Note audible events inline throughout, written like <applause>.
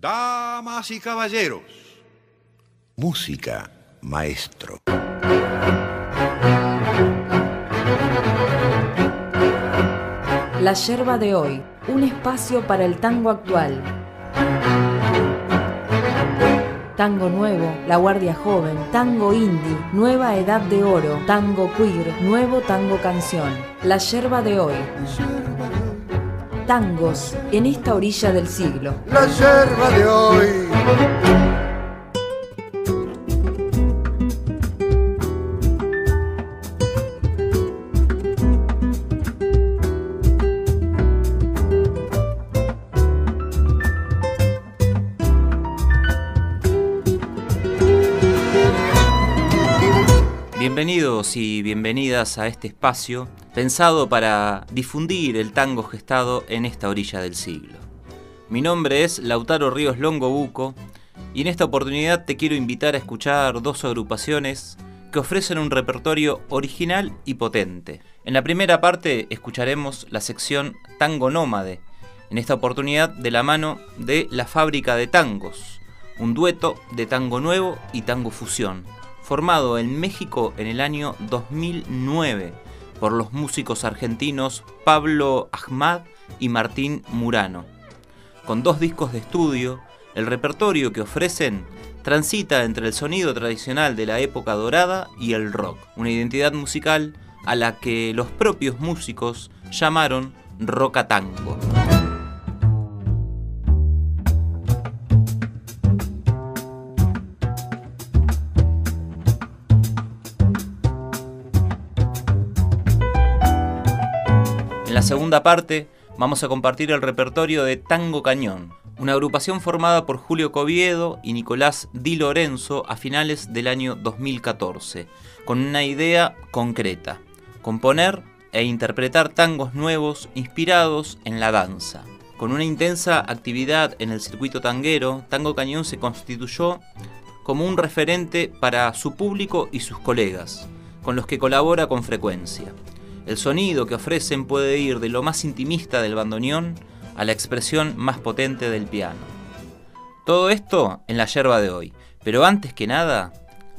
Damas y caballeros, música, maestro. La yerba de hoy, un espacio para el tango actual. Tango nuevo, La Guardia Joven, tango indie, Nueva Edad de Oro, tango queer, nuevo tango canción. La yerba de hoy. Tangos en esta orilla del siglo. La yerba de hoy. Bienvenidos y bienvenidas a este espacio pensado para difundir el tango gestado en esta orilla del siglo. Mi nombre es Lautaro Ríos Longobuco y en esta oportunidad te quiero invitar a escuchar dos agrupaciones que ofrecen un repertorio original y potente. En la primera parte escucharemos la sección Tango Nómade, en esta oportunidad de la mano de La Fábrica de Tangos, un dueto de tango nuevo y tango fusión formado en México en el año 2009 por los músicos argentinos Pablo Ahmad y Martín Murano. Con dos discos de estudio, el repertorio que ofrecen transita entre el sonido tradicional de la época dorada y el rock, una identidad musical a la que los propios músicos llamaron rocatango. La segunda parte vamos a compartir el repertorio de Tango Cañón, una agrupación formada por Julio Coviedo y Nicolás Di Lorenzo a finales del año 2014, con una idea concreta, componer e interpretar tangos nuevos inspirados en la danza. Con una intensa actividad en el circuito tanguero, Tango Cañón se constituyó como un referente para su público y sus colegas, con los que colabora con frecuencia. El sonido que ofrecen puede ir de lo más intimista del bandoneón a la expresión más potente del piano. Todo esto en la yerba de hoy, pero antes que nada,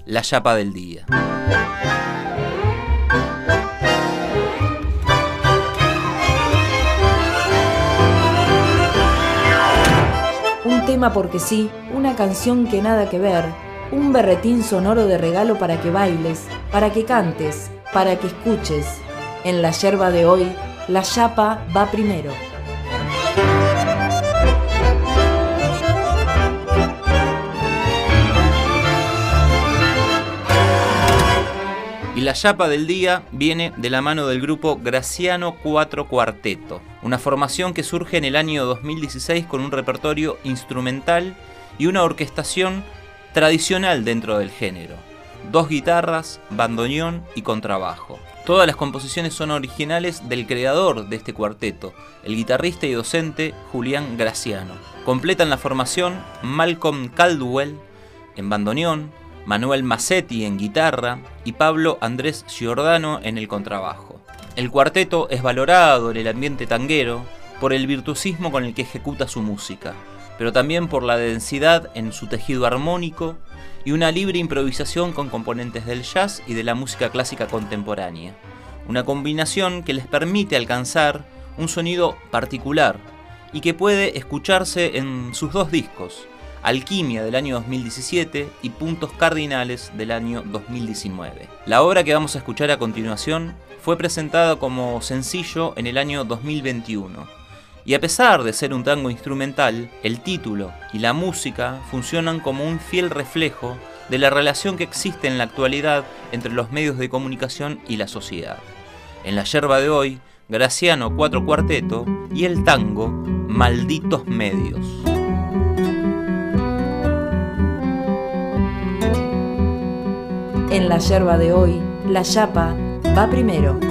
la chapa del día. Un tema porque sí, una canción que nada que ver, un berretín sonoro de regalo para que bailes, para que cantes, para que escuches, en la yerba de hoy, la chapa va primero. Y la chapa del día viene de la mano del grupo Graciano 4 Cuarteto, una formación que surge en el año 2016 con un repertorio instrumental y una orquestación tradicional dentro del género. Dos guitarras, bandoneón y contrabajo. Todas las composiciones son originales del creador de este cuarteto, el guitarrista y docente Julián Graciano. Completan la formación Malcolm Caldwell en bandoneón, Manuel Massetti en guitarra y Pablo Andrés Giordano en el contrabajo. El cuarteto es valorado en el ambiente tanguero por el virtuosismo con el que ejecuta su música, pero también por la densidad en su tejido armónico y una libre improvisación con componentes del jazz y de la música clásica contemporánea. Una combinación que les permite alcanzar un sonido particular y que puede escucharse en sus dos discos, Alquimia del año 2017 y Puntos Cardinales del año 2019. La obra que vamos a escuchar a continuación fue presentada como sencillo en el año 2021 y a pesar de ser un tango instrumental, el título y la música funcionan como un fiel reflejo de la relación que existe en la actualidad entre los medios de comunicación y la sociedad. En la yerba de hoy, Graciano Cuatro Cuarteto y el tango Malditos Medios. En la yerba de hoy, la chapa va primero.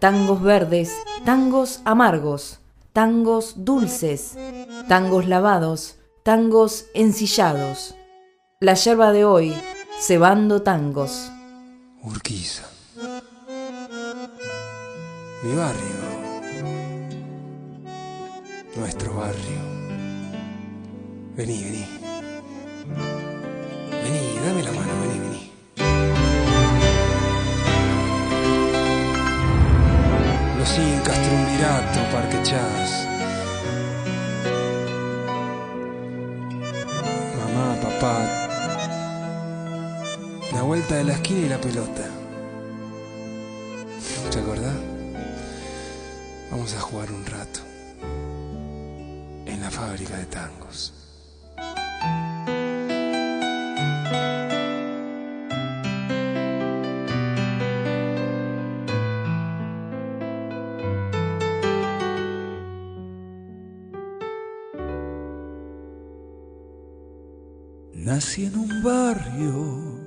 Tangos verdes, tangos amargos, tangos dulces, tangos lavados, tangos ensillados. La yerba de hoy, cebando tangos. Urquiza. Mi barrio. Nuestro barrio. Vení, vení. Vení, dame la mano, vení, vení. Los Incas, Triunvirato, Parque Chas. Mamá, papá. La vuelta de la esquina y la pelota. ¿Te acordás? Vamos a jugar un rato. En la fábrica de tangos. Nací en un barrio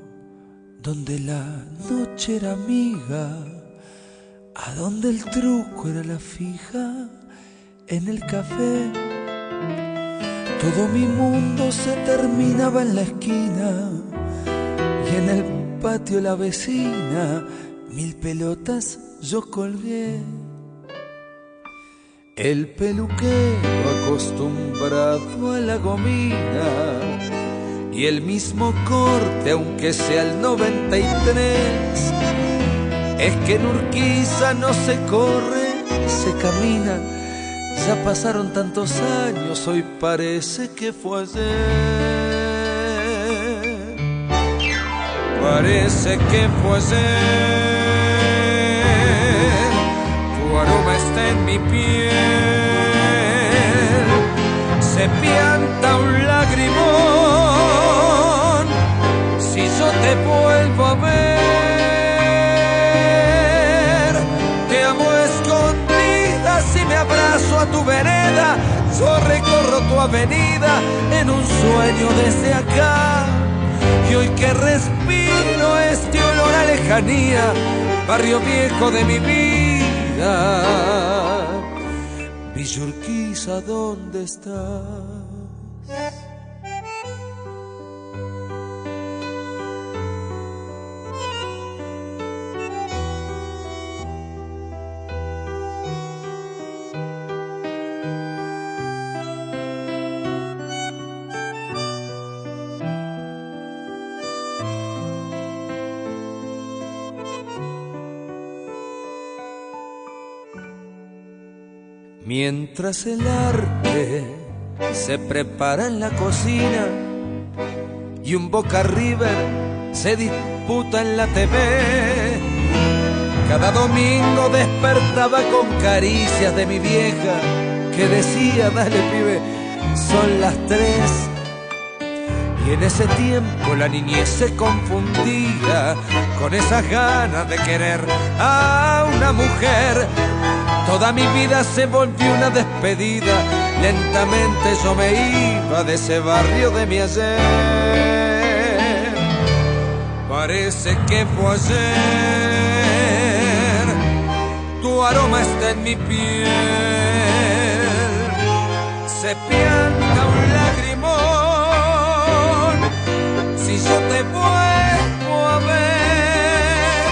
donde la noche era amiga, a donde el truco era la fija en el café. Todo mi mundo se terminaba en la esquina y en el patio la vecina mil pelotas yo colgué. El peluquero acostumbrado a la gomina y el mismo corte, aunque sea el 93. Es que en Urquiza no se corre, se camina. Ya pasaron tantos años, hoy parece que fue ayer. Parece que fue ayer. Tu aroma está en mi piel. Se te vuelvo a ver. Te amo escondidas y me abrazo a tu vereda. Yo recorro tu avenida en un sueño desde acá. Y hoy que respiro este olor a lejanía, barrio viejo de mi vida. Villurquiza, ¿dónde estás? Mientras el arte se prepara en la cocina y un Boca River se disputa en la TV. Cada domingo despertaba con caricias de mi vieja que decía, dale pibe, son las tres. Y en ese tiempo la niñez se confundía con esas ganas de querer a una mujer. Toda mi vida se volvió una despedida. Lentamente yo me iba de ese barrio de mi ayer. Parece que fue ayer. Tu aroma está en mi piel. Se pianta un lagrimón. Si yo te vuelvo a ver,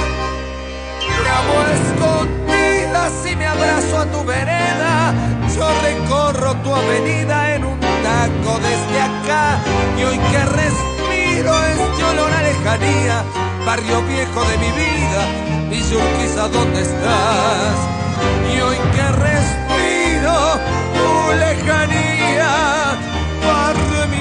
te escondidas y me abrazo a tu vereda. Yo recorro tu avenida en un taco desde acá. Y hoy que respiro este olor a lejanía, barrio viejo de mi vida, Villa Urquiza, ¿dónde estás? Y hoy que respiro tu lejanía, barrio mi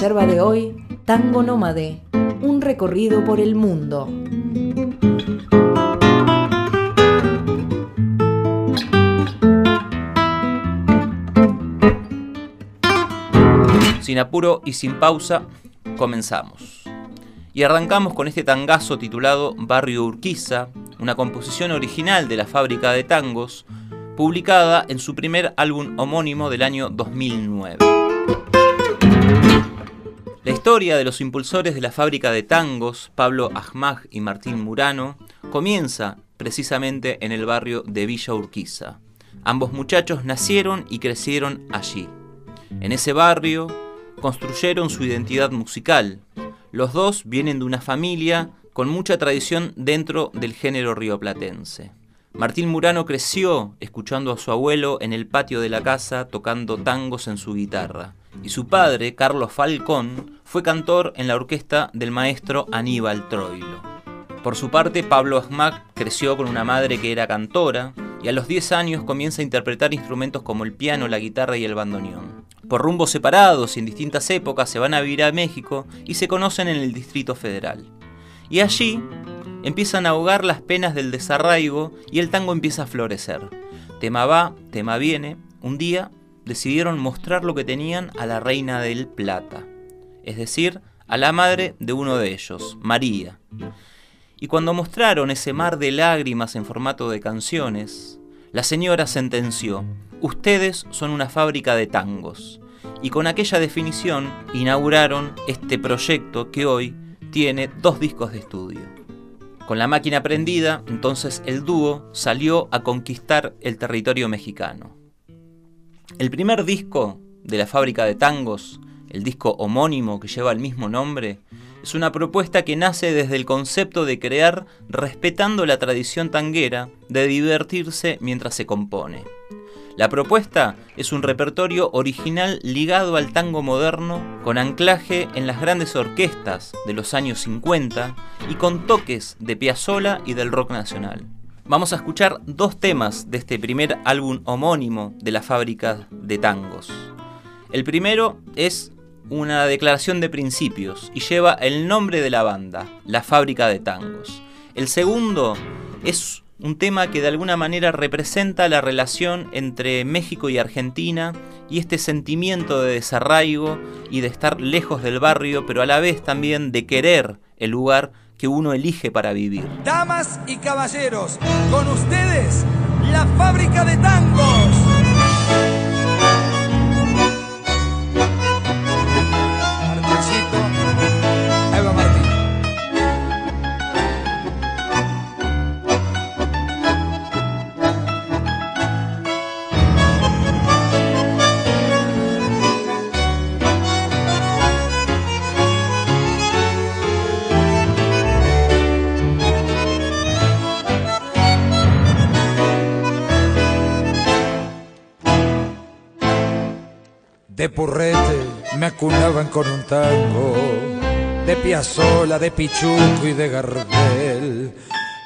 yerba de hoy, Tango Nómade, un recorrido por el mundo. Sin apuro y sin pausa, comenzamos. Y arrancamos con este tangazo titulado Barrio Urquiza, una composición original de la fábrica de tangos, publicada en su primer álbum homónimo del año 2009. La historia de los impulsores de la fábrica de tangos, Pablo Ahmad y Martín Murano, comienza precisamente en el barrio de Villa Urquiza. Ambos muchachos nacieron y crecieron allí. En ese barrio construyeron su identidad musical. Los dos vienen de una familia con mucha tradición dentro del género rioplatense. Martín Murano creció escuchando a su abuelo en el patio de la casa tocando tangos en su guitarra, y su padre, Carlos Falcón, fue cantor en la orquesta del maestro Aníbal Troilo. Por su parte, Pablo Asmac creció con una madre que era cantora y a los 10 años comienza a interpretar instrumentos como el piano, la guitarra y el bandoneón. Por rumbos separados y en distintas épocas se van a vivir a México y se conocen en el Distrito Federal. Y allí empiezan a ahogar las penas del desarraigo y el tango empieza a florecer. Tema va, tema viene. Un día decidieron mostrar lo que tenían a la reina del Plata, es decir, a la madre de uno de ellos, María. Y cuando mostraron ese mar de lágrimas en formato de canciones, la señora sentenció, ustedes son una fábrica de tangos. Y con aquella definición inauguraron este proyecto que hoy tiene dos discos de estudio. Con la máquina prendida, entonces el dúo salió a conquistar el territorio mexicano. El primer disco de la fábrica de tangos, el disco homónimo que lleva el mismo nombre, es una propuesta que nace desde el concepto de crear respetando la tradición tanguera de divertirse mientras se compone. La propuesta es un repertorio original ligado al tango moderno, con anclaje en las grandes orquestas de los años 50 y con toques de Piazzolla y del rock nacional. Vamos a escuchar dos temas de este primer álbum homónimo de la fábrica de tangos. El primero es una declaración de principios y lleva el nombre de la banda, La Fábrica de Tangos. El segundo es un tema que de alguna manera representa la relación entre México y Argentina y este sentimiento de desarraigo y de estar lejos del barrio, pero a la vez también de querer el lugar que uno elige para vivir. Damas y caballeros, con ustedes, la fábrica de tangos. De purrete me acunaban con un tango, de piazola, de pichuco y de gardel.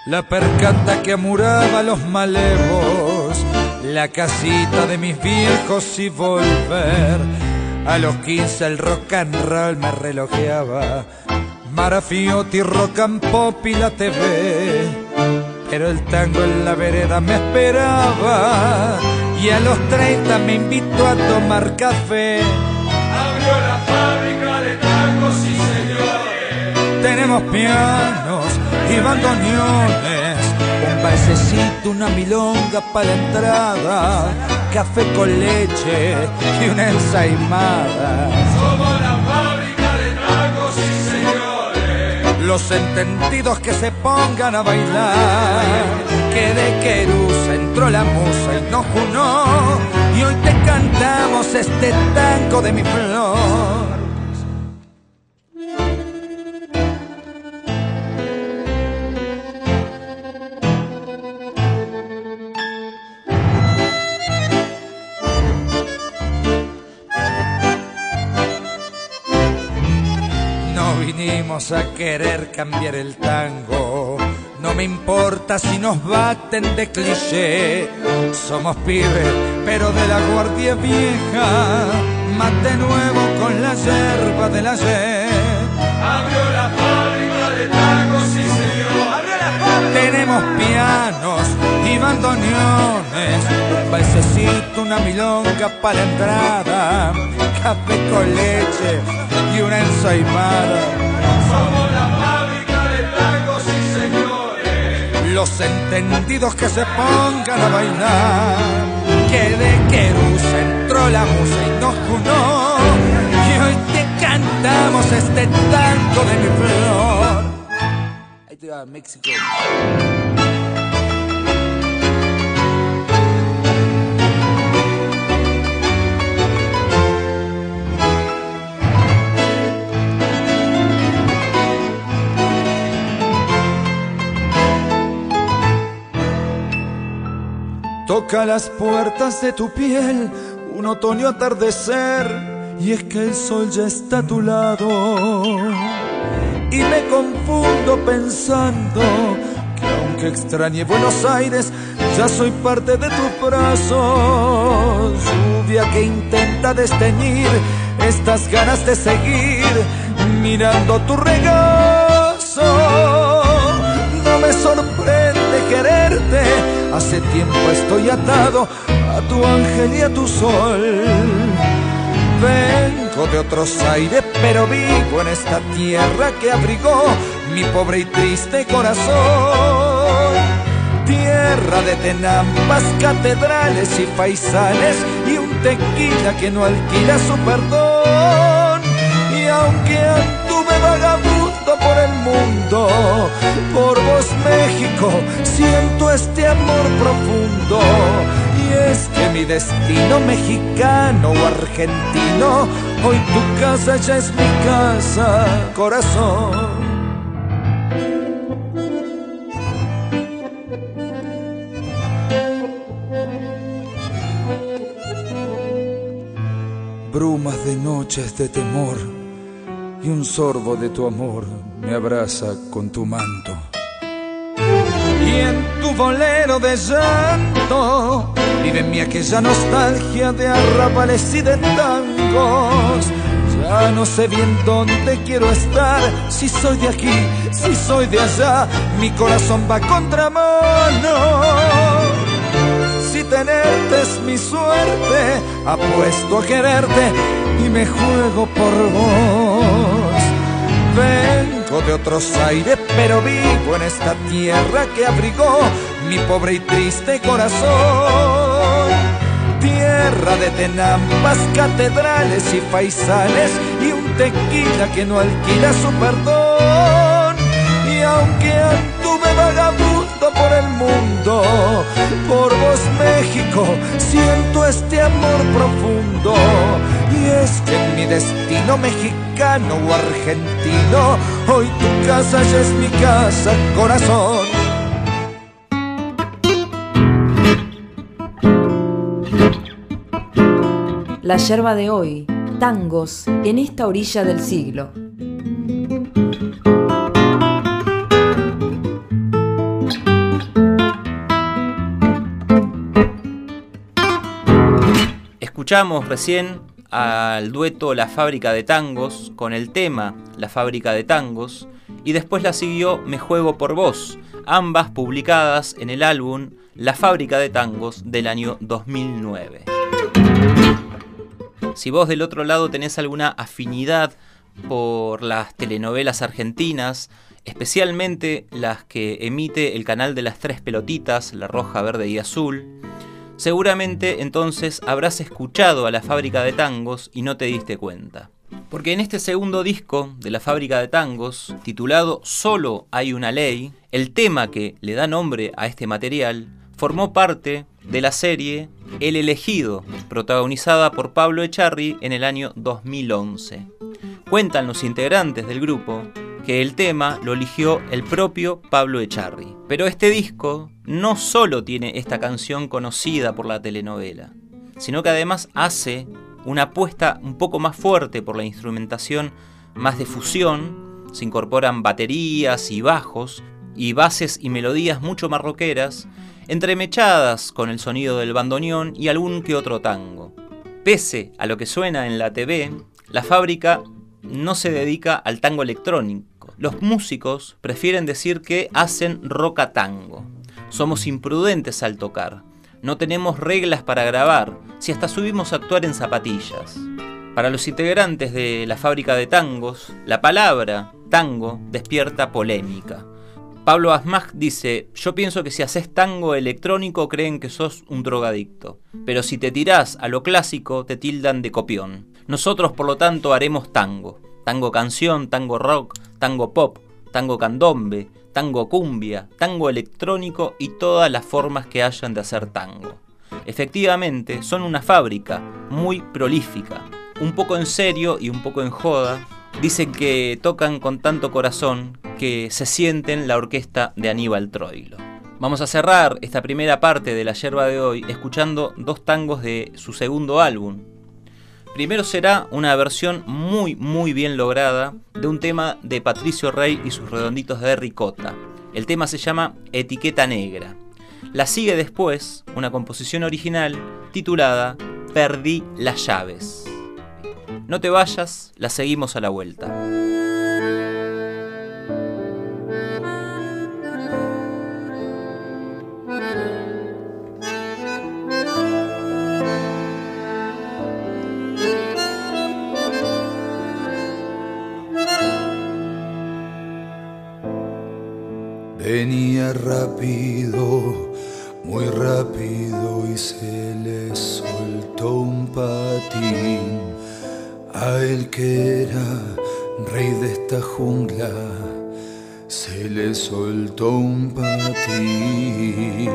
La percanta que amuraba los malevos, la casita de mis viejos y volver. A los 15 el rock and roll me relojeaba, Marafiotti, rock and pop y la TV. Pero el tango en la vereda me esperaba y a los 30 me invitó a tomar café. Abrió la fábrica de tangos y señores. Tenemos pianos y bandoneones, un balsecito, una milonga para la entrada, café con leche y una ensaimada. Somos la fábrica de tangos y señores. Los entendidos que se pongan a bailar, que de querusa entró la musa y nos junó, y hoy te cantamos este tango de mi flor. No vinimos a querer cambiar el tango. No me importa si nos baten de cliché. Somos pibes, pero de la guardia vieja. Mate nuevo con la yerba del ayer. Abrió la fábrica de tangos y señores. Abrió la fábrica. Tenemos pianos y bandoneones. Un balsecito, una milonga para la entrada. Café con leche y una ensaimada. Los entendidos que se pongan a bailar. Que de Querús entró la musa y nos junó. Y hoy te cantamos este tanto de mi flor. Ahí te va, México. Toca las puertas de tu piel un otoño atardecer y es que el sol ya está a tu lado. Y me confundo pensando que aunque extrañe Buenos Aires, ya soy parte de tus brazos. Lluvia que intenta desteñir estas ganas de seguir mirando tu regazo. No me sorprende quererte, hace tiempo estoy atado a tu ángel y a tu sol. Vengo de otros aires, pero vivo en esta tierra que abrigó mi pobre y triste corazón. Tierra de tenambas, catedrales y faisanes y un tequila que no alquila su perdón. Y aunque anduve vagabundo por el mundo, por vos México, siento este amor profundo. Y es que mi destino mexicano o argentino, hoy tu casa ya es mi casa, corazón. Brumas de noches de temor y un sorbo de tu amor me abraza con tu manto. Y en tu bolero de llanto vive en mí aquella nostalgia de arrabales y de tangos. Ya no sé bien dónde quiero estar, si soy de aquí, si soy de allá, mi corazón va a contramano. Si tenerte es mi suerte, apuesto a quererte y me juego por vos. Vengo de otros aires, pero vivo en esta tierra que abrigó mi pobre y triste corazón. Tierra de tenambas, catedrales y faisanes y un tequila que no alquila su perdón. Y aunque anduve vagabundo por el mundo, por vos México, siento este amor profundo. Y es que mi destino mexicano o argentino, hoy tu casa ya es mi casa, corazón. La yerba de hoy, tangos en esta orilla del siglo. Escuchamos recién al dueto La Fábrica de Tangos con el tema La Fábrica de Tangos y después la siguió Me Juego por Vos, ambas publicadas en el álbum La Fábrica de Tangos del año 2009. Si vos del otro lado tenés alguna afinidad por las telenovelas argentinas, especialmente las que emite el canal de las tres pelotitas, la roja, verde y azul, seguramente entonces habrás escuchado a la fábrica de tangos y no te diste cuenta. Porque en este segundo disco de la fábrica de tangos, titulado Solo hay una ley, el tema que le da nombre a este material formó parte de la serie El elegido, protagonizada por Pablo Echarri en el año 2011. Cuentan los integrantes del grupo que el tema lo eligió el propio Pablo Echarri. Pero este disco no solo tiene esta canción conocida por la telenovela, sino que además hace una apuesta un poco más fuerte por la instrumentación más de fusión, se incorporan baterías y bajos y bases y melodías mucho más entremechadas con el sonido del bandoneón y algún que otro tango. Pese a lo que suena en la TV, la fábrica no se dedica al tango electrónico. Los músicos prefieren decir que hacen roca tango. Somos imprudentes al tocar. No tenemos reglas para grabar, si hasta subimos a actuar en zapatillas. Para los integrantes de la fábrica de tangos, la palabra tango despierta polémica. Pablo Asmach dice, yo pienso que si haces tango electrónico creen que sos un drogadicto, pero si te tirás a lo clásico te tildan de copión. Nosotros por lo tanto haremos tango, tango canción, tango rock, tango pop, tango candombe, tango cumbia, tango electrónico y todas las formas que hayan de hacer tango. Efectivamente, son una fábrica muy prolífica, un poco en serio y un poco en joda. Dicen que tocan con tanto corazón que se sienten la orquesta de Aníbal Troilo. Vamos a cerrar esta primera parte de la yerba de hoy escuchando dos tangos de su segundo álbum. Primero será una versión muy muy bien lograda de un tema de Patricio Rey y sus redonditos de ricota. El tema se llama Etiqueta Negra. La sigue después una composición original titulada Perdí las llaves. No te vayas, la seguimos a la vuelta. Venía rápido, muy rápido y se le soltó un patín a él que era rey de esta jungla. Se le soltó un patín.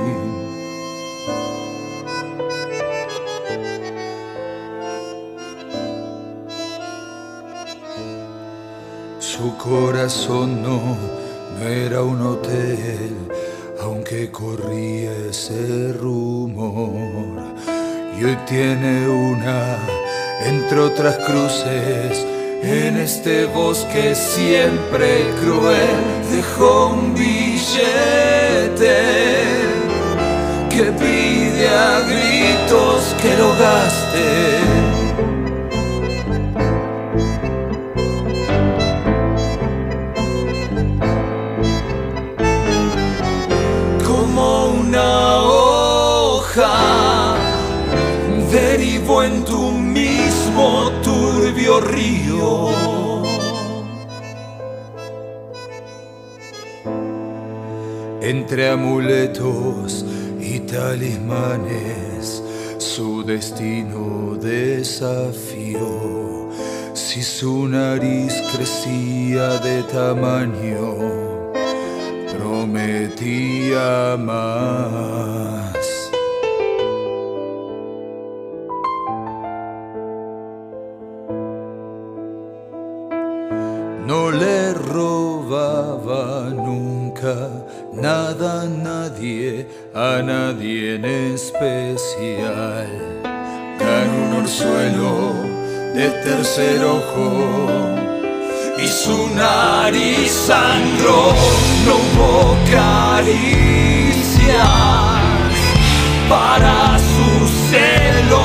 Su corazón no, era un hotel, aunque corría ese rumor. Y hoy tiene una, entre otras cruces, en este bosque siempre cruel, dejó un billete que pide a gritos que lo gaste. Entre amuletos y talismanes, su destino desafió. Si su nariz crecía de tamaño, Gan un orzuelo de tercer ojo y su nariz sangró, no hubo caricias para su celo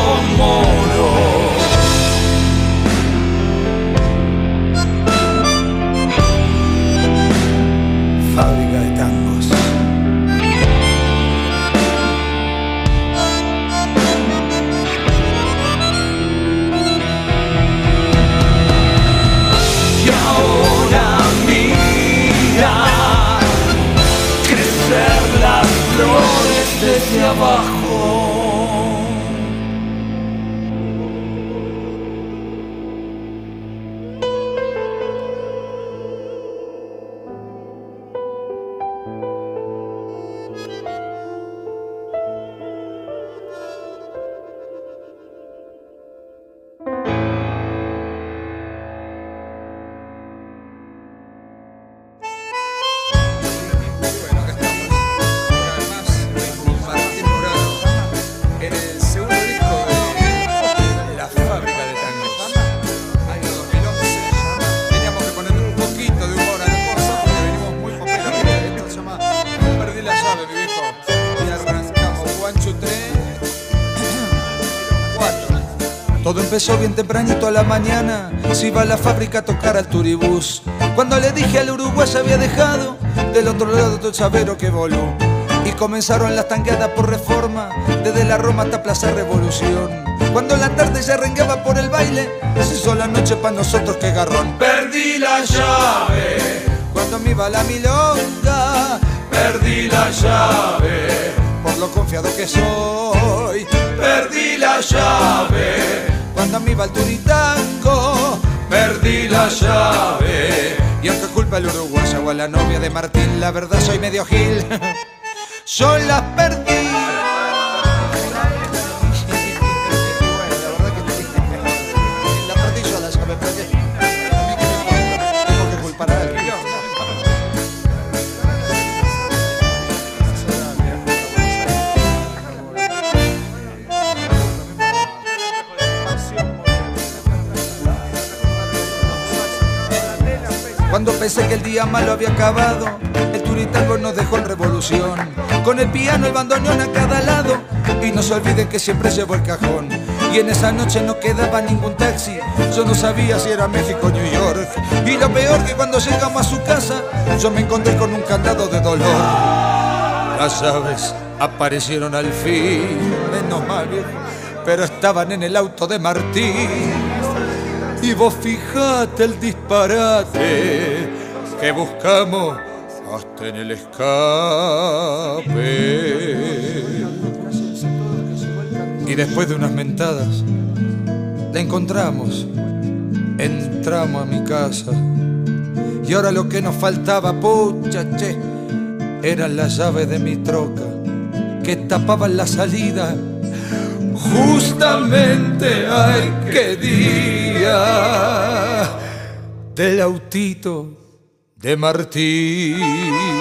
写吧。Empezó bien tempranito a la mañana. Se iba a la fábrica a tocar al turibús. Cuando le dije al Uruguay se había dejado, del otro lado todo el chavero que voló. Y comenzaron las tanqueadas por reforma, desde la Roma hasta Plaza Revolución. Cuando la tarde ya rengueaba por el baile, se hizo la noche para nosotros que garrón. Perdí la llave cuando me iba la milonga. Perdí la llave, por lo confiado que soy. perdí la llave, Cuando me iba el turitango. perdí la llave. Y aunque culpa al uruguayo o a la novia de Martín, la verdad soy medio gil. <laughs> Yo las perdí. Cuando pensé que el día malo había acabado, el turitango nos dejó en revolución. Con el piano, el bandoneón a cada lado. Y no se olviden que siempre llevo el cajón. Y en esa noche no quedaba ningún taxi. Yo no sabía si era México o New York. Y lo peor que cuando llegamos a su casa, yo me encontré con un candado de dolor. Las llaves aparecieron al fin, menos mal, pero estaban en el auto de Martín. Y vos fijate el disparate que buscamos hasta en el escape. Y después de unas mentadas, la encontramos, entramos a mi casa. Y ahora lo que nos faltaba, pucha, che, eran las llaves de mi troca que tapaban la salida justamente ay qué día del autito de Martín.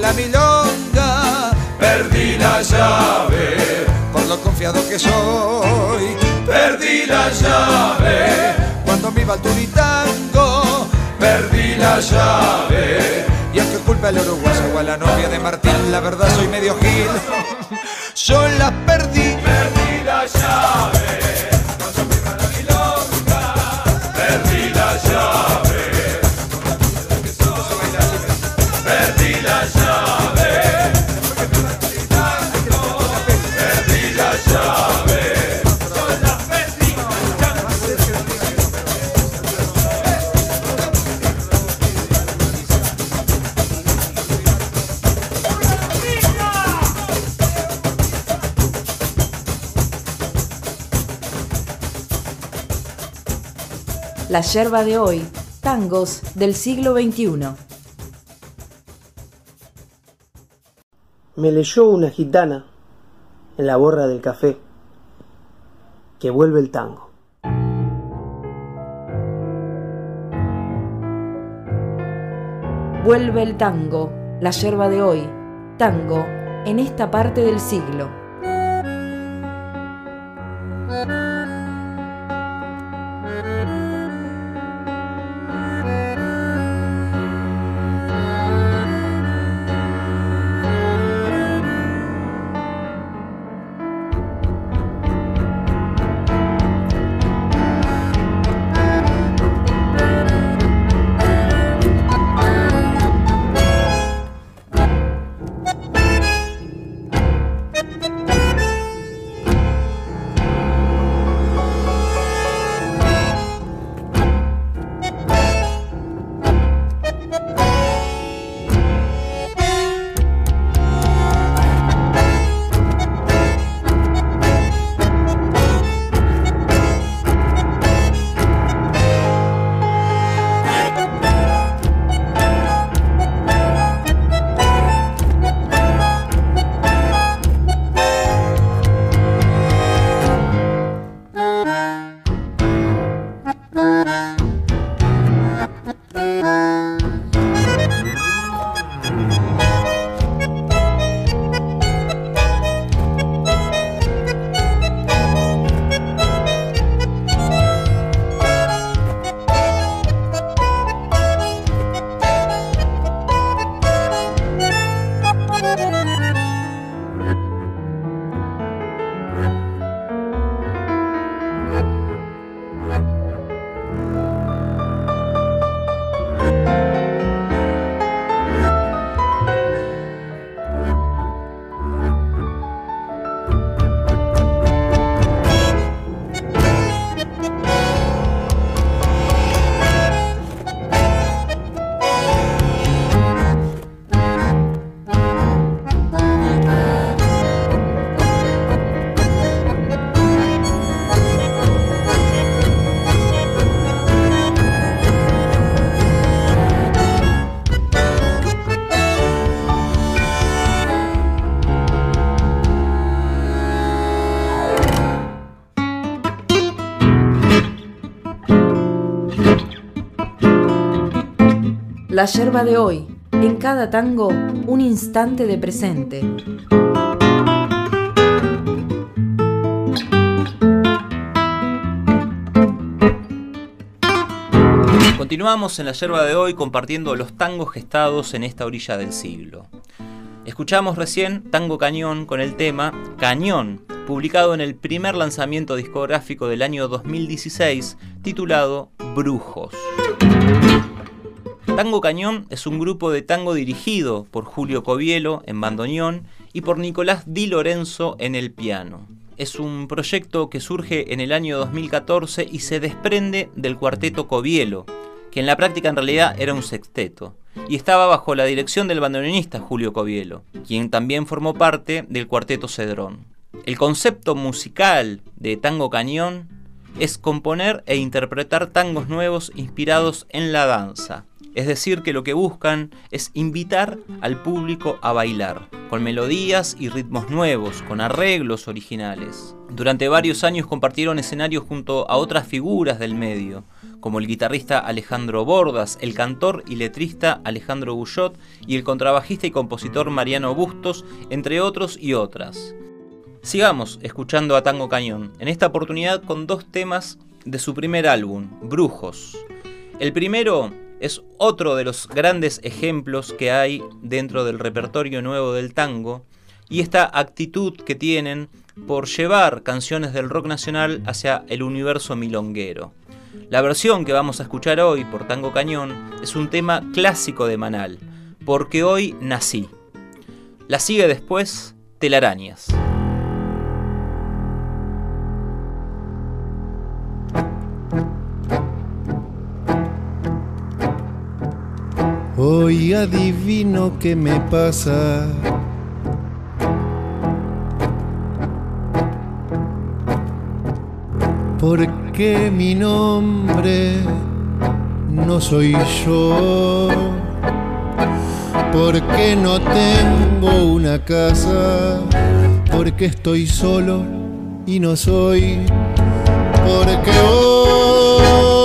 La milonga, perdí la llave, por lo confiado que soy. perdí la llave, Cuando me iba el turitango, perdí la llave, y aunque culpa al uruguayo o a la novia de Martín, la verdad soy medio gil. <laughs> Yo la perdí. perdí la llave. La yerba de hoy, tangos del siglo XXI. Me leyó una gitana en la borra del café que vuelve el tango. Vuelve el tango, la yerba de hoy, tango en esta parte del siglo. La yerba de hoy, en cada tango, un instante de presente. Continuamos en la yerba de hoy compartiendo los tangos gestados en esta orilla del siglo. Escuchamos recién Tango Cañón con el tema Cañón, publicado en el primer lanzamiento discográfico del año 2016, titulado Brujos. Tango Cañón es un grupo de tango dirigido por Julio Covielo en bandoneón y por Nicolás Di Lorenzo en el piano. Es un proyecto que surge en el año 2014 y se desprende del cuarteto Covielo, que en la práctica en realidad era un sexteto, y estaba bajo la dirección del bandoneonista Julio Covielo, quien también formó parte del cuarteto Cedrón. El concepto musical de Tango Cañón es componer e interpretar tangos nuevos inspirados en la danza, es decir, que lo que buscan es invitar al público a bailar, con melodías y ritmos nuevos, con arreglos originales. Durante varios años compartieron escenarios junto a otras figuras del medio, como el guitarrista Alejandro Bordas, el cantor y letrista Alejandro Bullot y el contrabajista y compositor Mariano Bustos, entre otros y otras. Sigamos escuchando a Tango Cañón, en esta oportunidad con dos temas de su primer álbum, Brujos. El primero es otro de los grandes ejemplos que hay dentro del repertorio nuevo del tango y esta actitud que tienen por llevar canciones del rock nacional hacia el universo milonguero. La versión que vamos a escuchar hoy por Tango Cañón es un tema clásico de Manal, porque hoy nací. La sigue después Telarañas. Hoy adivino qué me pasa. Porque mi nombre no soy yo. Porque no tengo una casa. Porque estoy solo y no soy. Porque hoy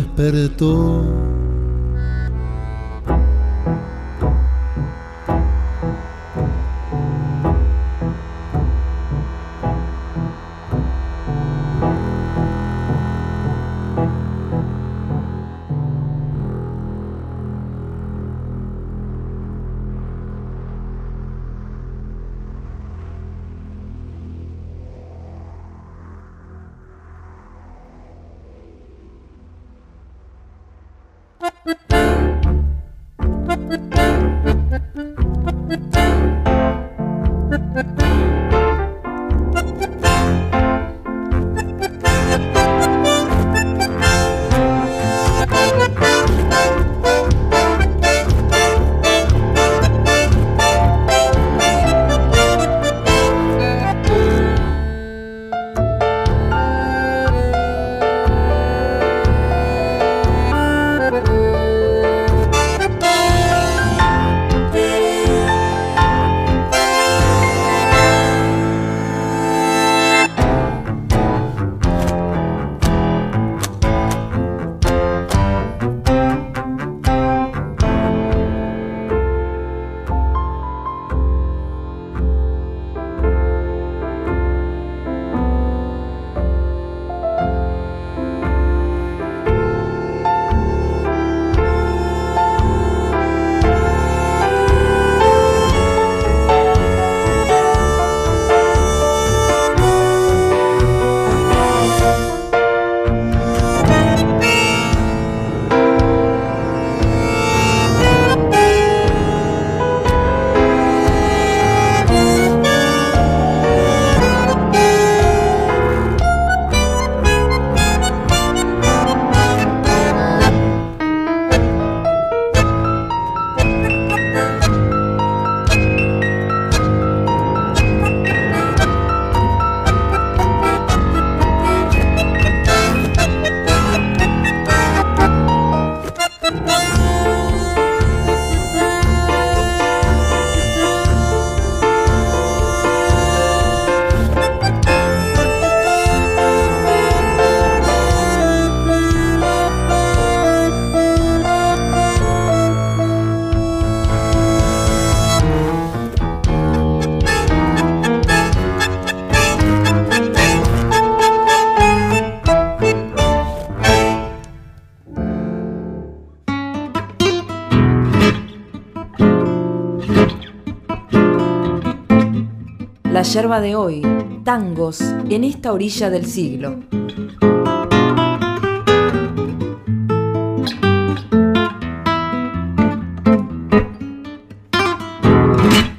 despertó. Yerba de hoy, tangos en esta orilla del siglo.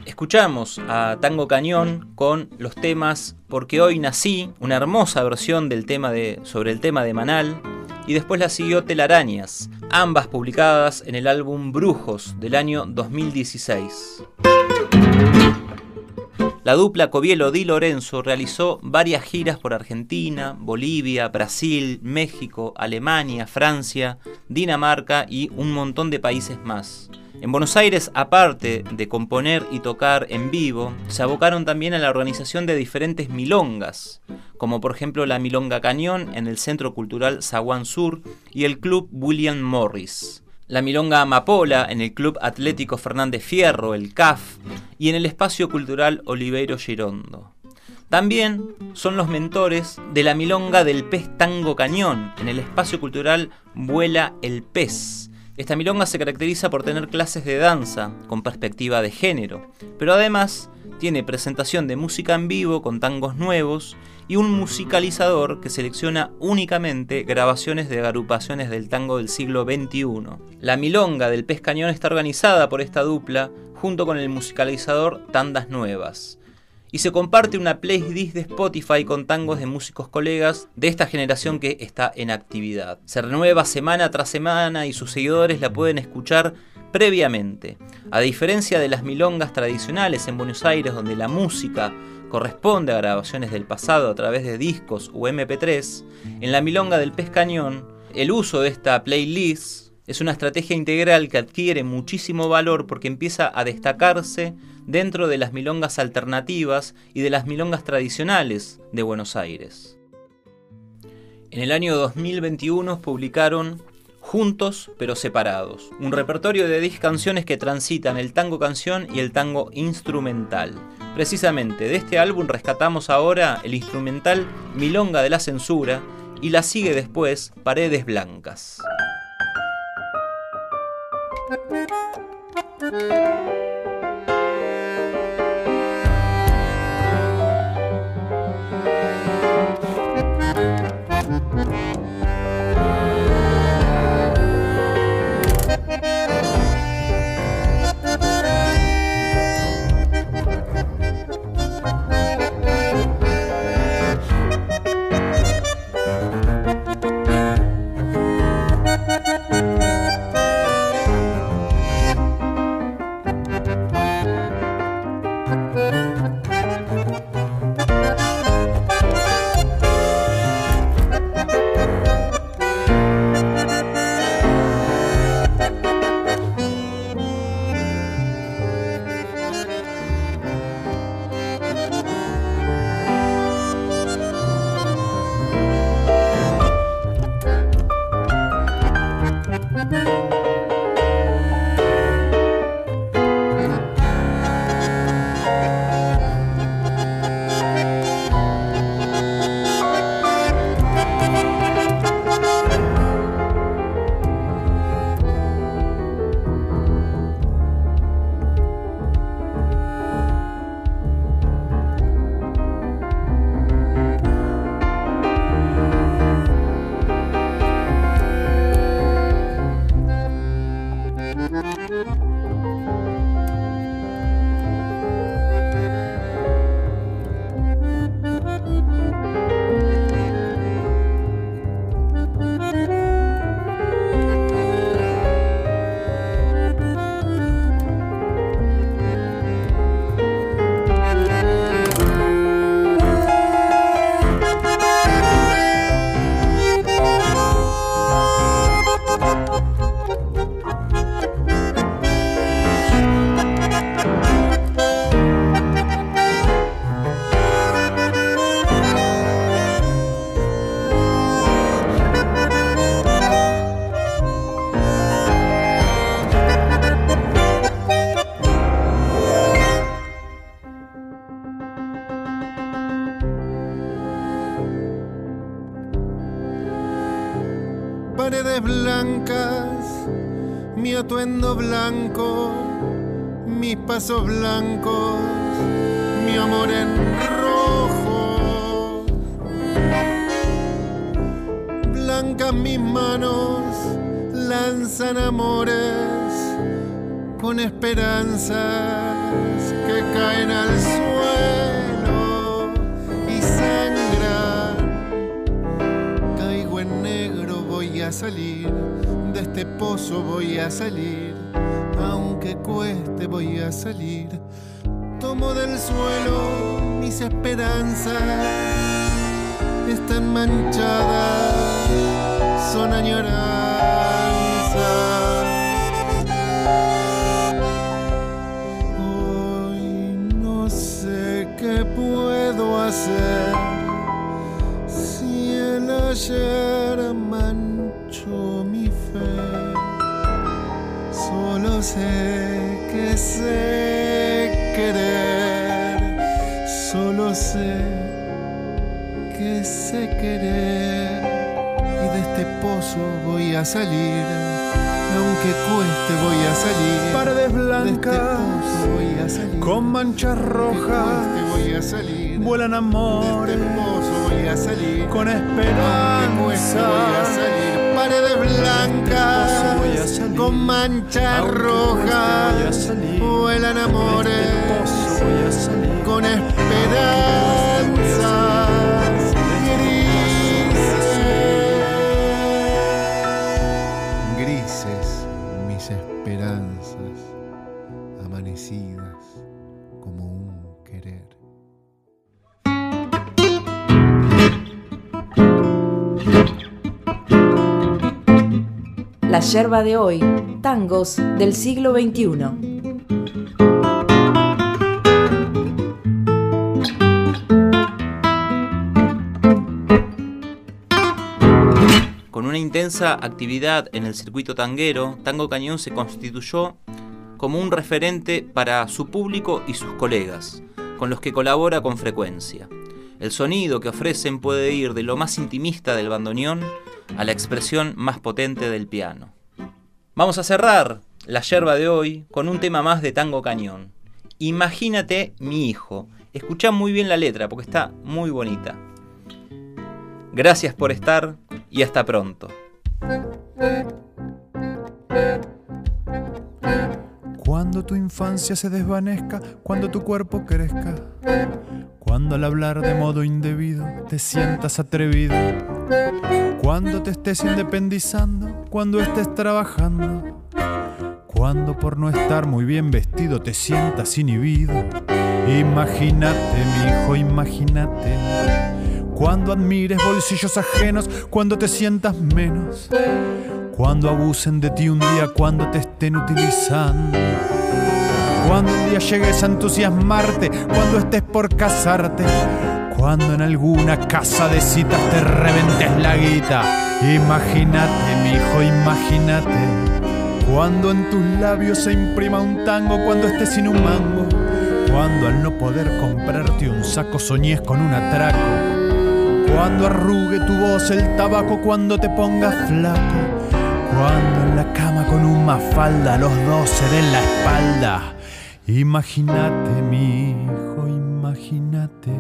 Escuchamos a Tango Cañón con los temas Porque hoy nací, una hermosa versión del tema de, sobre el tema de Manal, y después la siguió Telarañas, ambas publicadas en el álbum Brujos del año 2016. La dupla Covielo Di Lorenzo realizó varias giras por Argentina, Bolivia, Brasil, México, Alemania, Francia, Dinamarca y un montón de países más. En Buenos Aires, aparte de componer y tocar en vivo, se abocaron también a la organización de diferentes milongas, como por ejemplo la Milonga Cañón en el Centro Cultural Zaguán Sur y el Club William Morris, la Milonga Amapola en el Club Atlético Fernández Fierro, el CAF, y en el Espacio Cultural Oliveiro Girondo. También son los mentores de la Milonga del Pez Tango Cañón en el Espacio Cultural Vuela el Pez, esta milonga se caracteriza por tener clases de danza con perspectiva de género, pero además tiene presentación de música en vivo con tangos nuevos y un musicalizador que selecciona únicamente grabaciones de agrupaciones del tango del siglo XXI. La milonga del Pez Cañón está organizada por esta dupla junto con el musicalizador Tandas Nuevas y se comparte una playlist de Spotify con tangos de músicos colegas de esta generación que está en actividad. Se renueva semana tras semana y sus seguidores la pueden escuchar previamente. A diferencia de las milongas tradicionales en Buenos Aires donde la música corresponde a grabaciones del pasado a través de discos o MP3, en la milonga del Pez Cañón, el uso de esta playlist es una estrategia integral que adquiere muchísimo valor porque empieza a destacarse dentro de las milongas alternativas y de las milongas tradicionales de Buenos Aires. En el año 2021 publicaron Juntos pero separados, un repertorio de 10 canciones que transitan el tango canción y el tango instrumental. Precisamente de este álbum rescatamos ahora el instrumental Milonga de la Censura y la sigue después Paredes Blancas. Atuendo blanco, mis pasos blancos, mi amor en rojo. Blancas mis manos lanzan amores con esperanzas que caen al suelo salir, de este pozo voy a salir, aunque cueste voy a salir. Tomo del suelo mis esperanzas, están manchadas, son añoranzas. Hoy no sé qué puedo hacer sé que sé querer, solo sé que sé querer y de este pozo voy a salir. Aunque cueste voy a salir. Paredes De este blancas pozo voy a salir. con manchas rojas voy a salir. vuelan De amores este pozo voy a salir. con cueste voy a esperanza. salir. Paredes blancas salir. con manchas rojas salir. vuelan amores este pozo voy a salir. con esperanzas grises. Grises mis esperanzas amanecidas como un querer. La yerba de hoy, tangos del siglo XXI. Con una intensa actividad en el circuito tanguero, Tango Cañón se constituyó como un referente para su público y sus colegas, con los que colabora con frecuencia. El sonido que ofrecen puede ir de lo más intimista del bandoneón a la expresión más potente del piano. Vamos a cerrar la yerba de hoy con un tema más de Tango Cañón. Imagínate mi hijo. Escuchá muy bien la letra porque está muy bonita. Gracias por estar y hasta pronto. Cuando tu infancia se desvanezca, cuando tu cuerpo crezca, cuando al hablar de modo indebido te sientas atrevido, cuando te estés independizando, cuando estés trabajando, cuando por no estar muy bien vestido te sientas inhibido. Imagínate, mi hijo, imagínate. Cuando admires bolsillos ajenos, cuando te sientas menos, cuando abusen de ti un día, cuando te estén utilizando. Cuando un día llegues a entusiasmarte, cuando estés por casarte, cuando en alguna casa de citas te reventes la guita. Imagínate, mi hijo, imagínate. Cuando en tus labios se imprima un tango, cuando estés sin un mango, cuando al no poder comprarte un saco soñes con un atraco, cuando arrugue tu voz el tabaco, cuando te pongas flaco, cuando en la cama con un mafalda los dos se den la espalda. Imagínate, mi hijo, imagínate.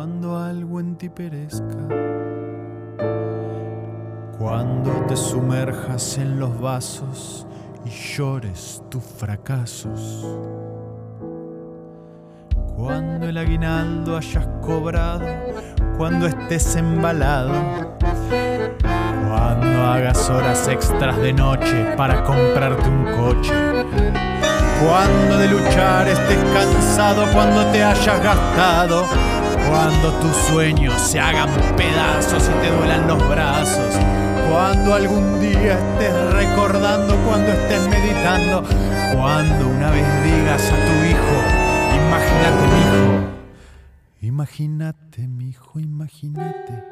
Cuando algo en ti perezca, cuando te sumerjas en los vasos y llores tus fracasos, cuando el aguinaldo hayas cobrado, cuando estés embalado, cuando hagas horas extras de noche para comprarte un coche. Cuando de luchar estés cansado, cuando te hayas gastado, cuando tus sueños se hagan pedazos y te duelan los brazos, cuando algún día estés recordando, cuando estés meditando, cuando una vez digas a tu hijo, imagínate mi hijo, imagínate mi hijo, imagínate,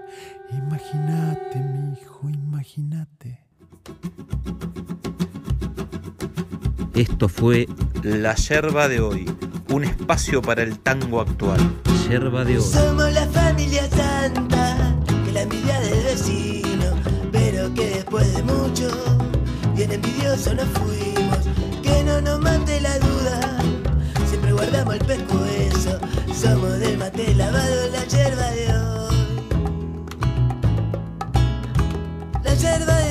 imagínate mi hijo, imagínate. Esto fue La Yerba de Hoy, un espacio para el tango actual. Yerba de Hoy. Somos la familia santa que la envidia del vecino, pero que después de mucho, bien envidioso nos fuimos. Que no nos mate la duda, siempre guardamos el pescuezo. Somos del mate lavado, la yerba de hoy. La yerba de hoy.